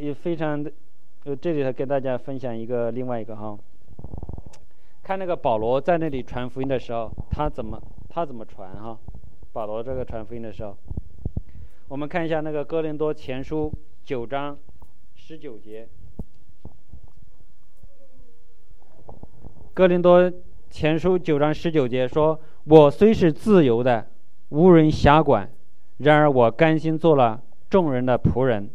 也非常的，呃，这里头跟大家分享一个另外一个哈，看那个保罗在那里传福音的时候，他怎么他怎么传哈？保罗这个传福音的时候，我们看一下那个哥林多前书九章十九节，哥林多前书九章十九节说：“我虽是自由的，无人辖管，然而我甘心做了众人的仆人。”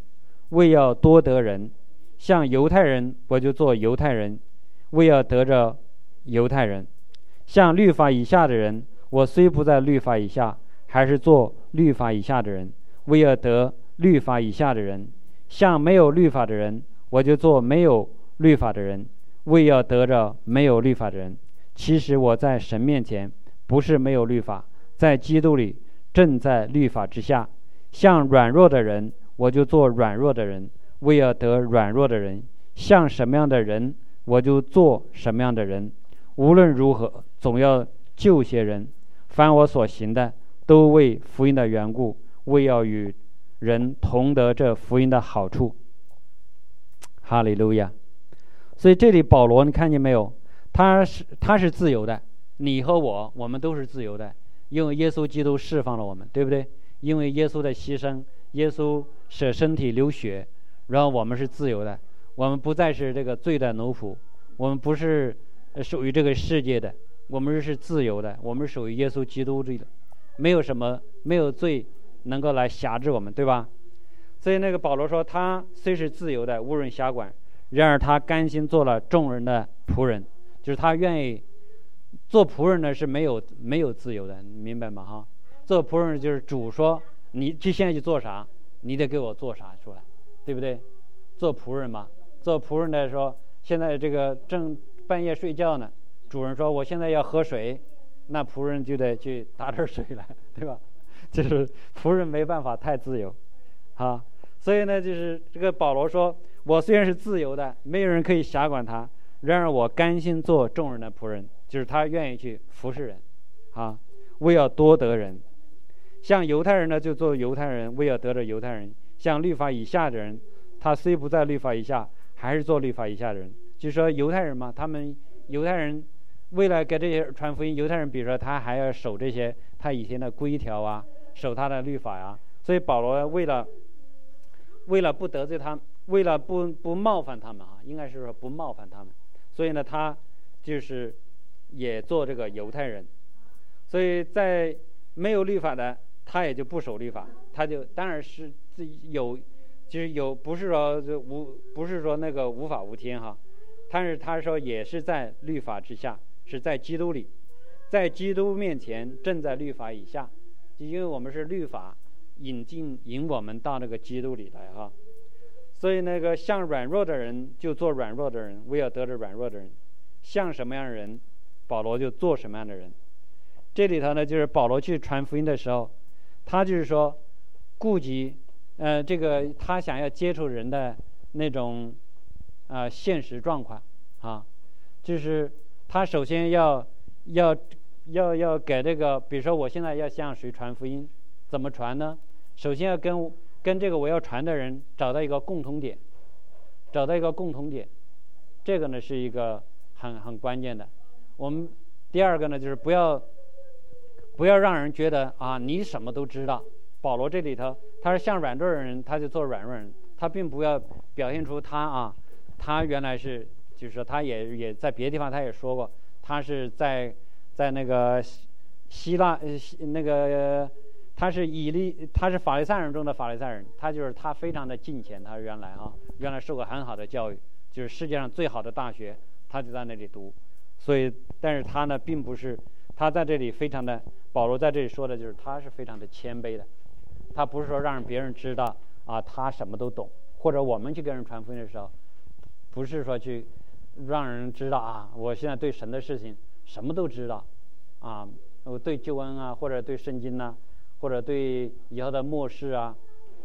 为要多得人，像犹太人，我就做犹太人；为要得着犹太人，像律法以下的人，我虽不在律法以下，还是做律法以下的人；为要得律法以下的人，像没有律法的人，我就做没有律法的人；为要得着没有律法的人。其实我在神面前不是没有律法，在基督里正在律法之下，像软弱的人。我就做软弱的人，为要得软弱的人，像什么样的人，我就做什么样的人。无论如何，总要救些人。凡我所行的，都为福音的缘故，为要与人同得这福音的好处。哈利路亚。所以这里保罗，你看见没有？他是他是自由的，你和我，我们都是自由的，因为耶稣基督释放了我们，对不对？因为耶稣的牺牲，耶稣。舍身体流血，然后我们是自由的，我们不再是这个罪的奴仆，我们不是属于这个世界的，我们是自由的，我们属于耶稣基督这的，没有什么没有罪能够来辖制我们，对吧？所以那个保罗说，他虽是自由的，无人辖管，然而他甘心做了众人的仆人，就是他愿意做仆人呢是没有没有自由的，明白吗？哈，做仆人就是主说你去现在去做啥。你得给我做啥出来，对不对？做仆人嘛，做仆人的说，现在这个正半夜睡觉呢，主人说我现在要喝水，那仆人就得去打点水来，对吧？就是仆人没办法太自由，啊，所以呢，就是这个保罗说，我虽然是自由的，没有人可以辖管他，然而我甘心做众人的仆人，就是他愿意去服侍人，啊，为要多得人。像犹太人呢，就做犹太人，为了得着犹太人；像律法以下的人，他虽不在律法以下，还是做律法以下的人。就说犹太人嘛，他们犹太人为了给这些传福音，犹太人比如说他还要守这些他以前的规条啊，守他的律法呀。所以保罗为了为了不得罪他，为了不不冒犯他们啊，应该是说不冒犯他们，所以呢，他就是也做这个犹太人。所以在没有律法的。他也就不守律法，他就当然是自己有，就是有不是说就无不是说那个无法无天哈，但是他说也是在律法之下，是在基督里，在基督面前正在律法以下，就因为我们是律法引进引我们到那个基督里来哈，所以那个像软弱的人就做软弱的人，为了得着软弱的人，像什么样的人，保罗就做什么样的人，这里头呢就是保罗去传福音的时候。他就是说，顾及，呃，这个他想要接触人的那种，啊，现实状况，啊，就是他首先要要要要给这个，比如说我现在要向谁传福音，怎么传呢？首先要跟跟这个我要传的人找到一个共同点，找到一个共同点，这个呢是一个很很关键的。我们第二个呢就是不要。不要让人觉得啊，你什么都知道。保罗这里头，他是像软弱的人，他就做软弱人，他并不要表现出他啊，他原来是，就是说他也也在别的地方他也说过，他是在在那个希腊呃那个他是以利他是法利赛人中的法利赛人，他就是他非常的敬虔，他原来啊原来受过很好的教育，就是世界上最好的大学，他就在那里读，所以但是他呢并不是他在这里非常的。保罗在这里说的就是，他是非常的谦卑的，他不是说让别人知道啊，他什么都懂，或者我们去跟人传福音的时候，不是说去让人知道啊，我现在对神的事情什么都知道，啊，我对救恩啊，或者对圣经呐，或者对以后的末世啊，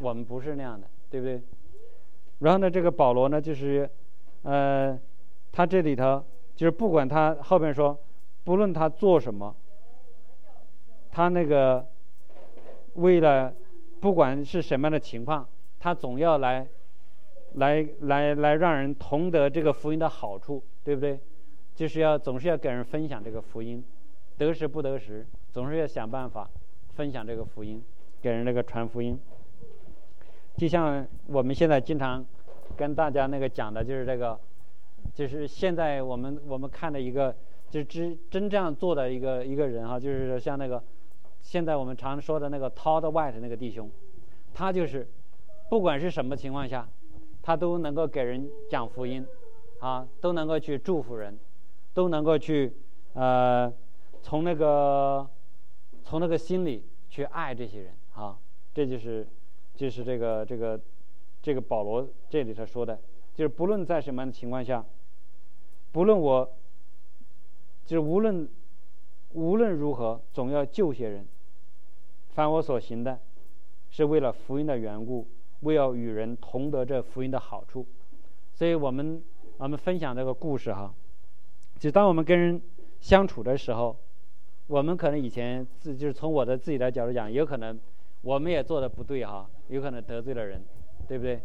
我们不是那样的，对不对？然后呢，这个保罗呢，就是，呃，他这里头就是不管他后边说，不论他做什么。他那个为了不管是什么样的情况，他总要来来来来让人同得这个福音的好处，对不对？就是要总是要给人分享这个福音，得时不得时，总是要想办法分享这个福音，给人那个传福音。就像我们现在经常跟大家那个讲的，就是这个，就是现在我们我们看的一个，就是真真这样做的一个一个人哈，就是像那个现在我们常说的那个 Todd White 那个弟兄，他就是不管是什么情况下，他都能够给人讲福音，啊，都能够去祝福人。都能够去，呃，从那个，从那个心里去爱这些人啊，这就是，就是这个这个，这个保罗这里头说的，就是不论在什么样的情况下，不论我，就是无论，无论如何，总要救些人。凡我所行的，是为了福音的缘故，为要与人同得这福音的好处。所以我们我们分享这个故事哈。就当我们跟人相处的时候，我们可能以前自就是从我的自己的角度讲，有可能我们也做的不对哈，有可能得罪了人，对不对？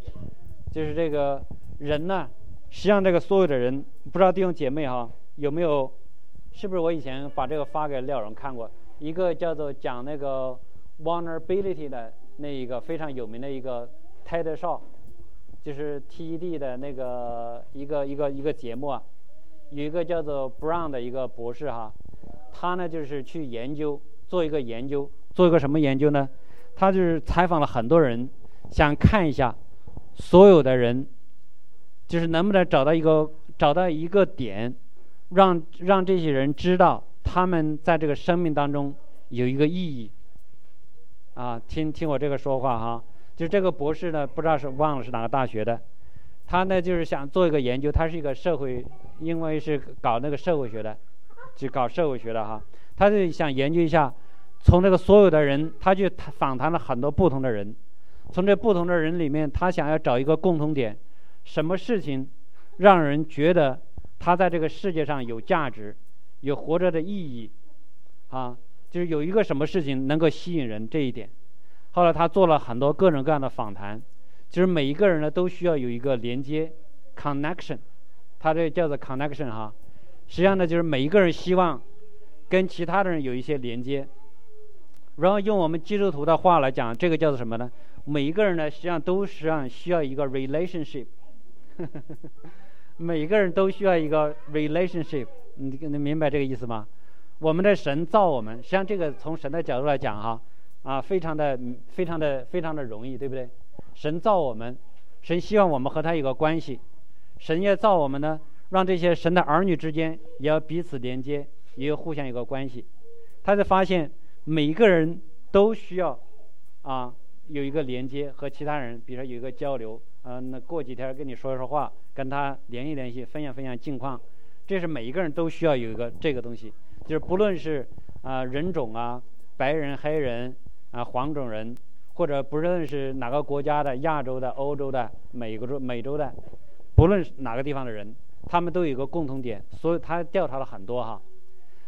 就是这个人呢，实际上这个所有的人，不知道弟兄姐妹哈有没有，是不是我以前把这个发给廖荣看过？一个叫做讲那个 vulnerability 的那一个非常有名的一个 TED Show，就是 TED 的那个一个一个一个节目啊。有一个叫做 Brown 的一个博士哈，他呢就是去研究做一个研究，做一个什么研究呢？他就是采访了很多人，想看一下所有的人，就是能不能找到一个找到一个点，让让这些人知道他们在这个生命当中有一个意义。啊，听听我这个说话哈，就这个博士呢，不知道是忘了是哪个大学的，他呢就是想做一个研究，他是一个社会。因为是搞那个社会学的，就搞社会学的哈，他就想研究一下，从这个所有的人，他去访谈了很多不同的人，从这不同的人里面，他想要找一个共同点，什么事情让人觉得他在这个世界上有价值，有活着的意义，啊，就是有一个什么事情能够吸引人这一点。后来他做了很多各种各样的访谈，就是每一个人呢都需要有一个连接，connection。他这叫做 connection 哈，实际上呢就是每一个人希望跟其他的人有一些连接，然后用我们基督徒的话来讲，这个叫做什么呢？每一个人呢实际上都实际上需要一个 relationship，每个人都需要一个 relationship，你你明白这个意思吗？我们的神造我们，实际上这个从神的角度来讲哈，啊非常的非常的非常的容易，对不对？神造我们，神希望我们和他有个关系。神也造我们呢，让这些神的儿女之间也要彼此连接，也要互相有个关系。他就发现每一个人都需要啊有一个连接和其他人，比如说有一个交流，嗯，那过几天跟你说说话，跟他联系联系，分享分享近况，这是每一个人都需要有一个这个东西。就是不论是啊人种啊，白人、黑人啊、黄种人，或者不论是哪个国家的、亚洲的、欧洲的、美国洲、美洲的。不论哪个地方的人，他们都有一个共同点，所以他调查了很多哈，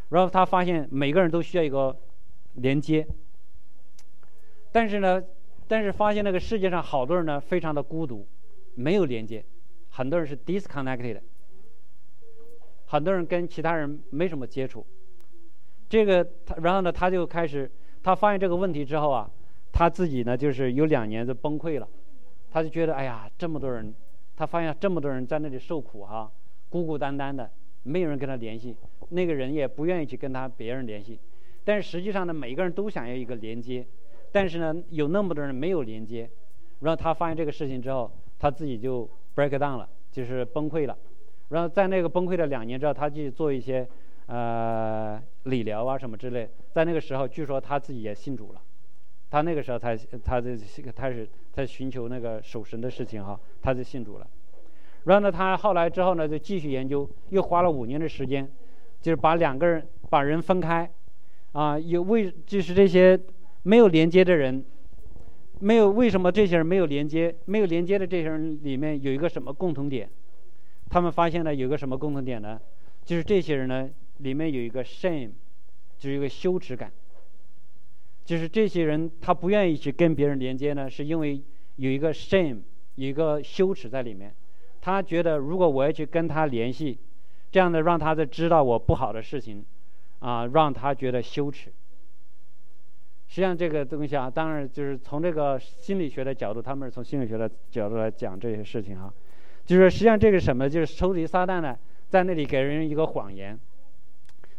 然后他发现每个人都需要一个连接，但是呢，但是发现那个世界上好多人呢非常的孤独，没有连接，很多人是 disconnected，很多人跟其他人没什么接触，这个他然后呢他就开始他发现这个问题之后啊，他自己呢就是有两年就崩溃了，他就觉得哎呀这么多人。他发现这么多人在那里受苦哈，孤孤单单的，没有人跟他联系，那个人也不愿意去跟他别人联系，但是实际上呢，每个人都想要一个连接，但是呢，有那么多人没有连接，然后他发现这个事情之后，他自己就 break down 了，就是崩溃了，然后在那个崩溃的两年之后，他去做一些呃理疗啊什么之类，在那个时候，据说他自己也信主了。他那个时候才，他这开始在寻求那个守神的事情哈，他就信主了。然后呢，他后来之后呢，就继续研究，又花了五年的时间，就是把两个人把人分开，啊，有为就是这些没有连接的人，没有为什么这些人没有连接？没有连接的这些人里面有一个什么共同点？他们发现了有个什么共同点呢？就是这些人呢，里面有一个 shame，就是一个羞耻感。就是这些人，他不愿意去跟别人连接呢，是因为有一个 shame，有一个羞耻在里面。他觉得如果我要去跟他联系，这样的让他在知道我不好的事情，啊，让他觉得羞耻。实际上这个东西啊，当然就是从这个心理学的角度，他们是从心理学的角度来讲这些事情哈。就是实际上这个什么，就是抽离撒旦呢，在那里给人一个谎言，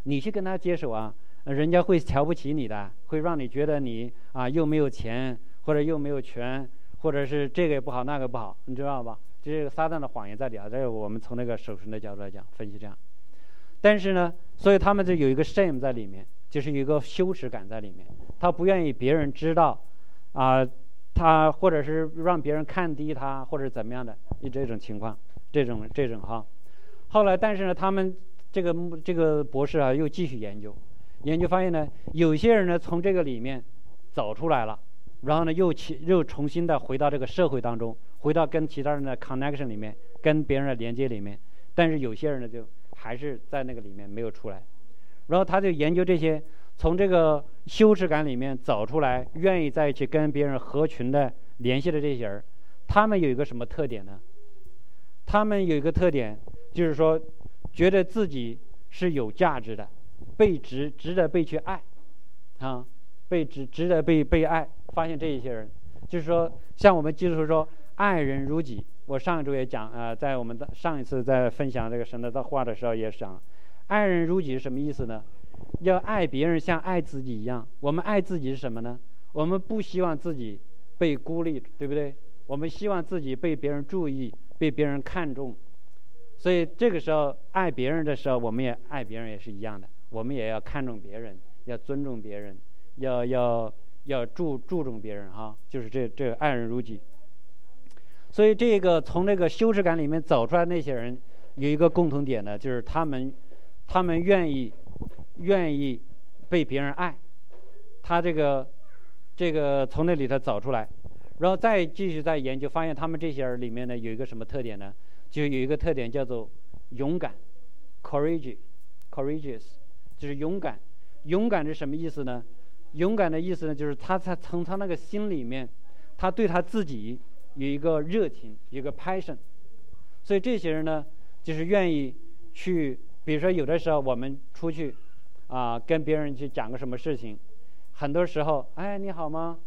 你去跟他接手啊，人家会瞧不起你的，会让你觉得你啊又没有钱，或者又没有权，或者是这个也不好那个不好，你知道吧？这个撒旦的谎言在里啊，这个我们从那个守神的角度来讲分析这样。但是呢，所以他们就有一个 shame 在里面，就是有一个羞耻感在里面，他不愿意别人知道，啊。他或者是让别人看低他，或者怎么样的，一这种情况，这种这种哈。后来，但是呢，他们这个这个博士啊，又继续研究，研究发现呢，有些人呢从这个里面走出来了，然后呢又起又重新的回到这个社会当中，回到跟其他人的 connection 里面，跟别人的连接里面。但是有些人呢就还是在那个里面没有出来，然后他就研究这些。从这个羞耻感里面走出来，愿意在一起跟别人合群的联系的这些人，他们有一个什么特点呢？他们有一个特点，就是说，觉得自己是有价值的，被值值得被去爱，啊，被值值得被被爱。发现这一些人，就是说，像我们基督说爱人如己。我上一周也讲啊，在我们的上一次在分享这个神的的话的时候也讲，爱人如己是什么意思呢？要爱别人像爱自己一样。我们爱自己是什么呢？我们不希望自己被孤立，对不对？我们希望自己被别人注意，被别人看重。所以这个时候爱别人的时候，我们也爱别人也是一样的。我们也要看重别人，要尊重别人，要要要注注重别人哈。就是这这爱人如己。所以这个从那个羞耻感里面走出来那些人，有一个共同点呢，就是他们他们愿意。愿意被别人爱，他这个这个从那里头走出来，然后再继续再研究，发现他们这些人里面呢有一个什么特点呢？就有一个特点叫做勇敢，courage，courageous，就是勇敢。勇敢是什么意思呢？勇敢的意思呢，就是他他从他那个心里面，他对他自己有一个热情，一个 passion。所以这些人呢，就是愿意去，比如说有的时候我们出去。啊，跟别人去讲个什么事情，很多时候，哎，你好吗？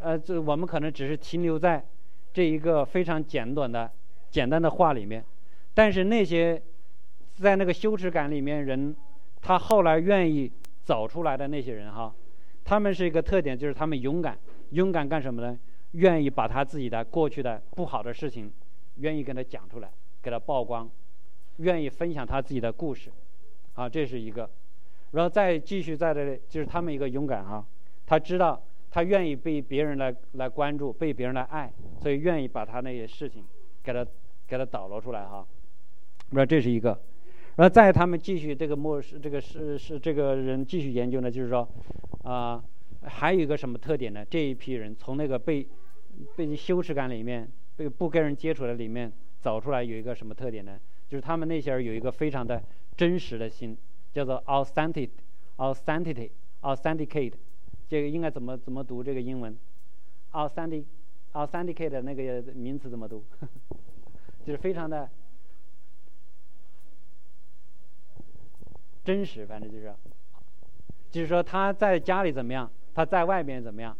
呃，这我们可能只是停留在这一个非常简短的、简单的话里面，但是那些在那个羞耻感里面人，他后来愿意走出来的那些人哈，他们是一个特点，就是他们勇敢，勇敢干什么呢？愿意把他自己的过去的不好的事情，愿意跟他讲出来，给他曝光，愿意分享他自己的故事，啊，这是一个。然后再继续在这里，就是他们一个勇敢哈，他知道他愿意被别人来来关注，被别人来爱，所以愿意把他那些事情给他给他导罗出来哈。那这是一个，然后再他们继续这个末世这个是是这个人继续研究呢，就是说啊，还有一个什么特点呢？这一批人从那个被被羞耻感里面被不跟人接触的里面走出来，有一个什么特点呢？就是他们那些人有一个非常的真实的心。叫做 authentic，authenticity，authenticate，这个应该怎么怎么读这个英文？authentic，authenticate 那个名词怎么读？就是非常的真实，反正就是，就是说他在家里怎么样，他在外面怎么样，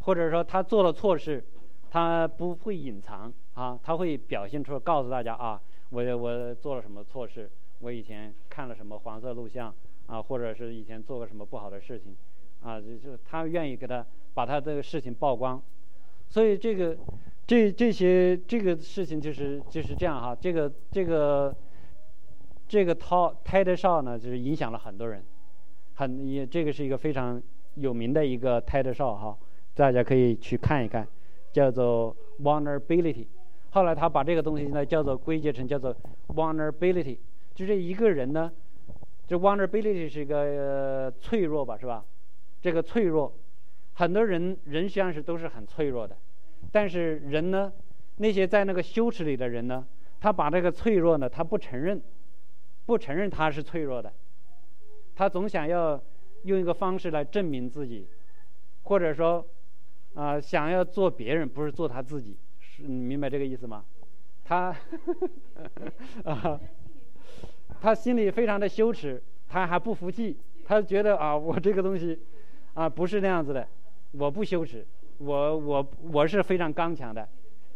或者说他做了错事，他不会隐藏啊，他会表现出告诉大家啊，我我做了什么错事。我以前看了什么黄色录像啊，或者是以前做过什么不好的事情，啊，就就他愿意给他把他这个事情曝光，所以这个这这些这个事情就是就是这样哈，这个这个这个 Ted Show 呢，就是影响了很多人，很也这个是一个非常有名的一个 Ted Show 哈，大家可以去看一看，叫做 Vulnerability，后来他把这个东西呢叫做归结成叫做 Vulnerability。就这一个人呢，就 vulnerability 是一个脆弱吧，是吧？这个脆弱，很多人人实际上是都是很脆弱的，但是人呢，那些在那个羞耻里的人呢，他把这个脆弱呢，他不承认，不承认他是脆弱的，他总想要用一个方式来证明自己，或者说，啊，想要做别人，不是做他自己，你明白这个意思吗？他 啊，他心里非常的羞耻，他还不服气，他觉得啊，我这个东西啊不是那样子的，我不羞耻，我我我是非常刚强的，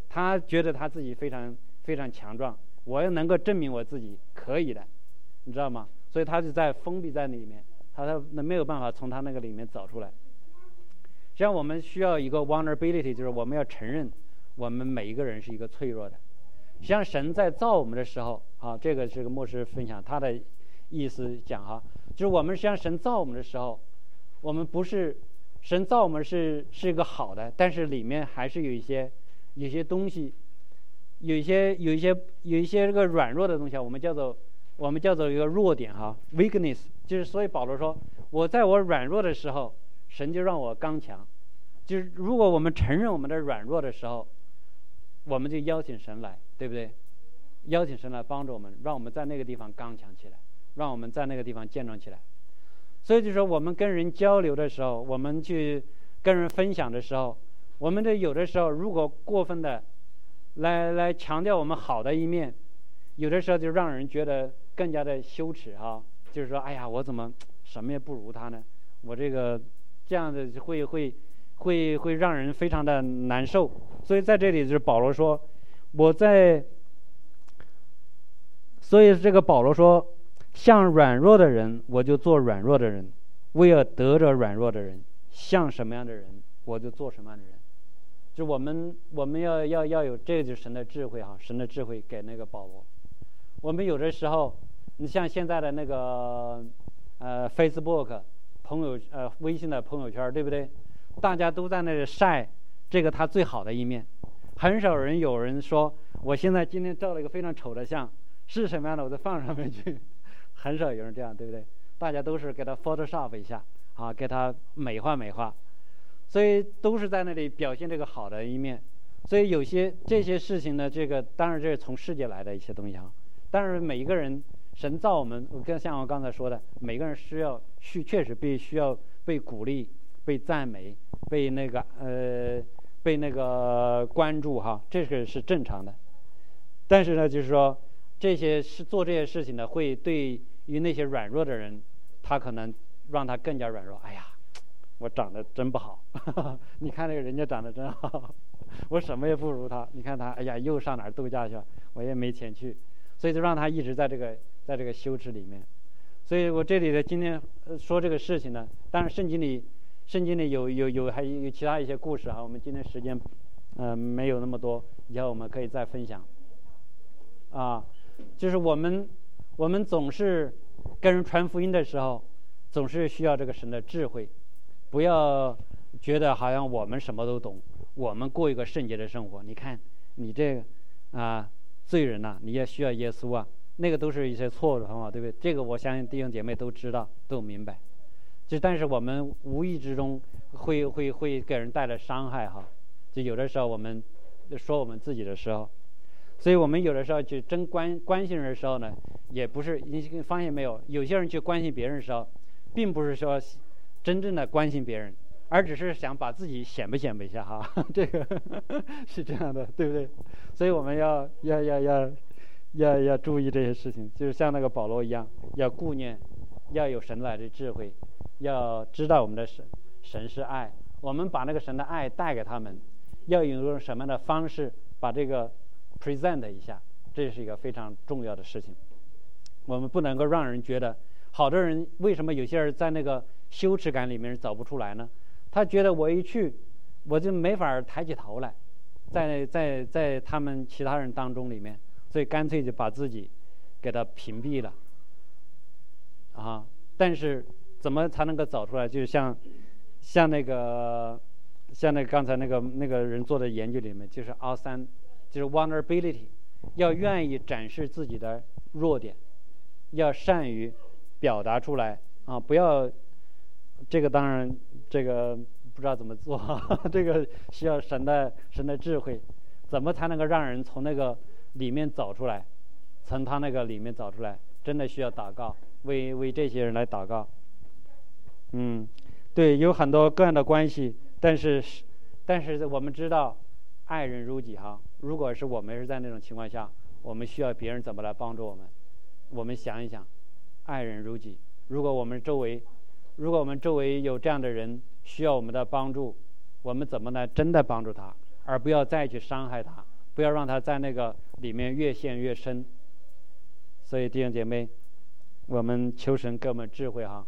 他觉得他自己非常非常强壮，我要能够证明我自己可以的，你知道吗？所以他就在封闭在里面，他他那没有办法从他那个里面走出来。像我们需要一个 vulnerability，就是我们要承认我们每一个人是一个脆弱的。像神在造我们的时候，啊，这个是个牧师分享他的意思讲哈，就是我们像神造我们的时候，我们不是神造我们是是一个好的，但是里面还是有一些有些东西，有一些有一些有一些这个软弱的东西啊，我们叫做我们叫做一个弱点哈，weakness，就是所以保罗说，我在我软弱的时候。神就让我刚强，就是如果我们承认我们的软弱的时候，我们就邀请神来，对不对？邀请神来帮助我们，让我们在那个地方刚强起来，让我们在那个地方健壮起来。所以就说我们跟人交流的时候，我们去跟人分享的时候，我们这有的时候如果过分的来来强调我们好的一面，有的时候就让人觉得更加的羞耻哈，就是说，哎呀，我怎么什么也不如他呢？我这个。这样的会会会会让人非常的难受，所以在这里就是保罗说，我在，所以这个保罗说，像软弱的人，我就做软弱的人；为了得着软弱的人，像什么样的人，我就做什么样的人。就我们我们要要要有这个就是神的智慧哈，神的智慧给那个保罗。我们有的时候，你像现在的那个呃 Facebook。朋友，呃，微信的朋友圈，对不对？大家都在那里晒这个他最好的一面，很少人有人说我现在今天照了一个非常丑的相，是什么样的我再放上面去，很少有人这样，对不对？大家都是给他 Photoshop 一下，啊，给他美化美化，所以都是在那里表现这个好的一面。所以有些这些事情呢，这个当然这是从世界来的一些东西啊，但是每一个人。神造我们，跟像我刚才说的，每个人需要去，确实必须要被鼓励、被赞美、被那个呃、被那个关注哈，这个是正常的。但是呢，就是说这些是做这些事情呢，会对于那些软弱的人，他可能让他更加软弱。哎呀，我长得真不好，你看那个人家长得真好，我什么也不如他。你看他，哎呀，又上哪儿度假去了？我也没钱去，所以就让他一直在这个。在这个羞耻里面，所以我这里的今天说这个事情呢，当然圣经里，圣经里有有有还有其他一些故事哈。我们今天时间，嗯，没有那么多，以后我们可以再分享。啊，就是我们我们总是跟人传福音的时候，总是需要这个神的智慧，不要觉得好像我们什么都懂，我们过一个圣洁的生活。你看你这个啊罪人呐，你也需要耶稣啊。那个都是一些错误的方法，对不对？这个我相信弟兄姐妹都知道，都明白。就但是我们无意之中会会会给人带来伤害哈。就有的时候我们说我们自己的时候，所以我们有的时候去真关关心人的时候呢，也不是你发现没有？有些人去关心别人的时候，并不是说真正的关心别人，而只是想把自己显摆显摆一下哈。这个 是这样的，对不对？所以我们要要要要。要要注意这些事情，就是像那个保罗一样，要顾念，要有神来的智慧，要知道我们的神神是爱，我们把那个神的爱带给他们，要用什么样的方式把这个 present 一下，这是一个非常重要的事情。我们不能够让人觉得，好多人为什么有些人在那个羞耻感里面走不出来呢？他觉得我一去，我就没法抬起头来，在在在他们其他人当中里面。所以干脆就把自己给他屏蔽了，啊！但是怎么才能够找出来？就是像像那个像那刚才那个那个人做的研究里面，就是 R 三，就是 vulnerability，要愿意展示自己的弱点，要善于表达出来啊！不要这个当然这个不知道怎么做，这个需要神的神的智慧，怎么才能够让人从那个。里面走出来，从他那个里面走出来，真的需要祷告，为为这些人来祷告。嗯，对，有很多各样的关系，但是，但是我们知道，爱人如己哈，如果是我们是在那种情况下，我们需要别人怎么来帮助我们？我们想一想，爱人如己。如果我们周围，如果我们周围有这样的人需要我们的帮助，我们怎么来？真的帮助他，而不要再去伤害他，不要让他在那个里面越陷越深。所以弟兄姐妹，我们求神给我们智慧哈，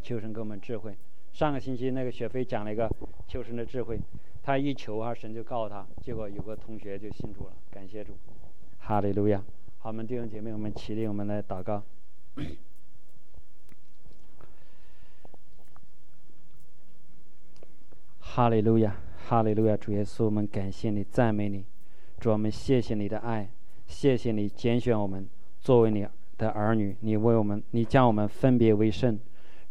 求神给我们智慧。上个星期那个雪飞讲了一个求神的智慧，他一求啊，神就告诉他，结果有个同学就信主了，感谢主，哈利路亚。好，我们弟兄姐妹，我们起立，我们来祷告。哈利路亚，哈利路亚，主耶稣，我们感谢你，赞美你，主，我们谢谢你的爱，谢谢你拣选我们作为你的儿女，你为我们，你将我们分别为圣。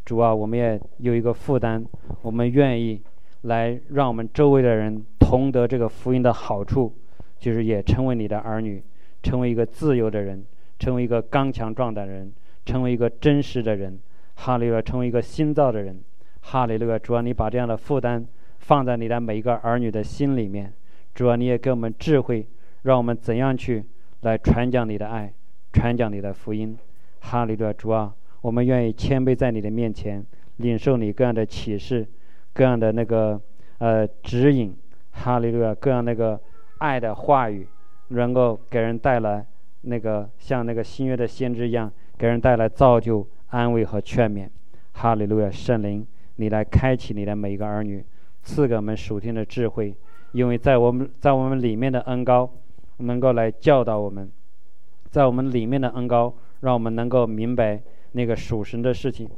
主啊，我们也有一个负担，我们愿意来让我们周围的人同得这个福音的好处，就是也成为你的儿女，成为一个自由的人，成为一个刚强壮胆的人，成为一个真实的人。哈利路亚，成为一个新造的人。哈利路亚，主啊，你把这样的负担放在你的每一个儿女的心里面。主啊，你也给我们智慧，让我们怎样去来传讲你的爱，传讲你的福音。哈利路亚，主啊。我们愿意谦卑在你的面前，领受你各样的启示，各样的那个呃指引，哈利路亚，各样那个爱的话语，能够给人带来那个像那个新约的先知一样，给人带来造就、安慰和劝勉。哈利路亚，圣灵，你来开启你的每一个儿女，赐给我们属天的智慧，因为在我们在我们里面的恩高，能够来教导我们，在我们里面的恩高，让我们能够明白。那个属神的事情，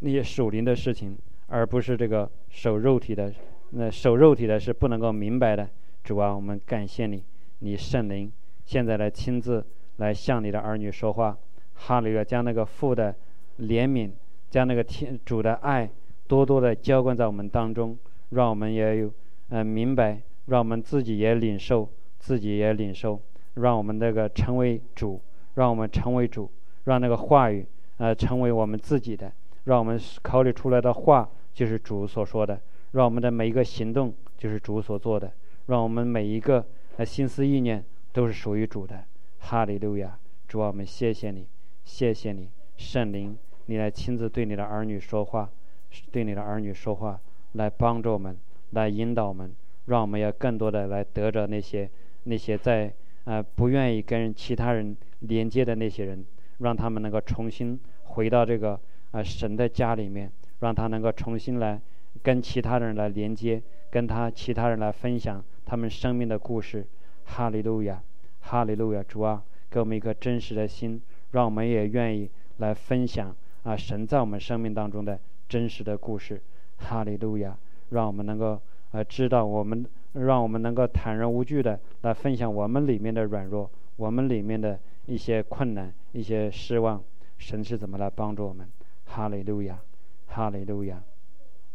那些属灵的事情，而不是这个守肉体的。那守肉体的是不能够明白的。主啊，我们感谢你，你圣灵现在来亲自来向你的儿女说话。哈利路亚，将那个父的怜悯，将那个天主的爱，多多的浇灌在我们当中，让我们也有嗯明白，让我们自己也领受，自己也领受，让我们那个成为主，让我们成为主，让那个话语。呃，成为我们自己的，让我们考虑出来的话就是主所说的，让我们的每一个行动就是主所做的，让我们每一个呃心思意念都是属于主的。哈利路亚！主啊，我们谢谢你，谢谢你，圣灵，你来亲自对你的儿女说话，对你的儿女说话，来帮助我们，来引导我们，让我们要更多的来得着那些那些在呃不愿意跟其他人连接的那些人。让他们能够重新回到这个啊神的家里面，让他能够重新来跟其他人来连接，跟他其他人来分享他们生命的故事。哈利路亚，哈利路亚！主啊，给我们一颗真实的心，让我们也愿意来分享啊神在我们生命当中的真实的故事。哈利路亚！让我们能够呃知道我们，让我们能够坦然无惧的来分享我们里面的软弱，我们里面的。一些困难，一些失望，神是怎么来帮助我们？哈利路亚，哈利路亚，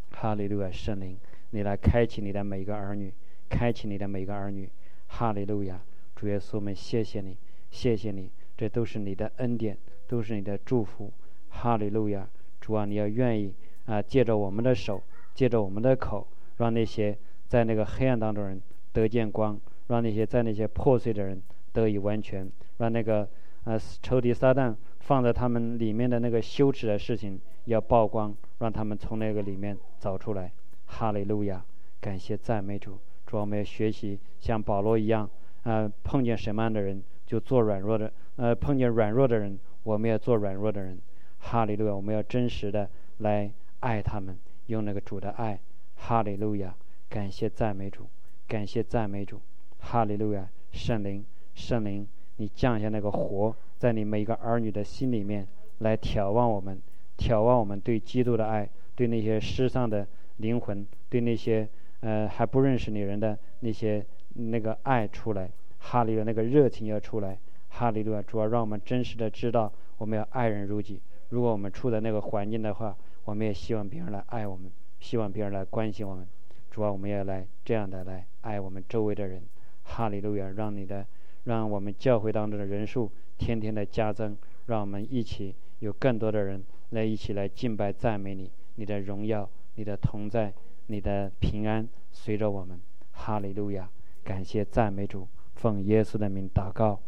哈利路亚！圣灵，你来开启你的每个儿女，开启你的每个儿女。哈利路亚！主耶稣，我们谢谢你，谢谢你，这都是你的恩典，都是你的祝福。哈利路亚！主啊，你要愿意啊，借着我们的手，借着我们的口，让那些在那个黑暗当中人得见光，让那些在那些破碎的人得以完全。让那个呃仇敌撒旦放在他们里面的那个羞耻的事情要曝光，让他们从那个里面走出来。哈利路亚，感谢赞美主。主要，我们要学习像保罗一样，呃，碰见什么样的人就做软弱的，呃，碰见软弱的人，我们要做软弱的人。哈利路亚，我们要真实的来爱他们，用那个主的爱。哈利路亚，感谢赞美主，感谢赞美主。哈利路亚，圣灵，圣灵。你降下那个火，在你每一个儿女的心里面来眺望我们，眺望我们对基督的爱，对那些失丧的灵魂，对那些呃还不认识你人的那些那个爱出来，哈利路那个热情要出来，哈利路亚，主要让我们真实的知道我们要爱人如己。如果我们处在那个环境的话，我们也希望别人来爱我们，希望别人来关心我们。主要我们要来这样的来爱我们周围的人，哈利路亚，让你的。让我们教会当中的人数天天的加增，让我们一起有更多的人来一起来敬拜赞美你，你的荣耀，你的同在，你的平安随着我们。哈利路亚！感谢赞美主，奉耶稣的名祷告，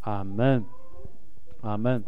阿门，阿门。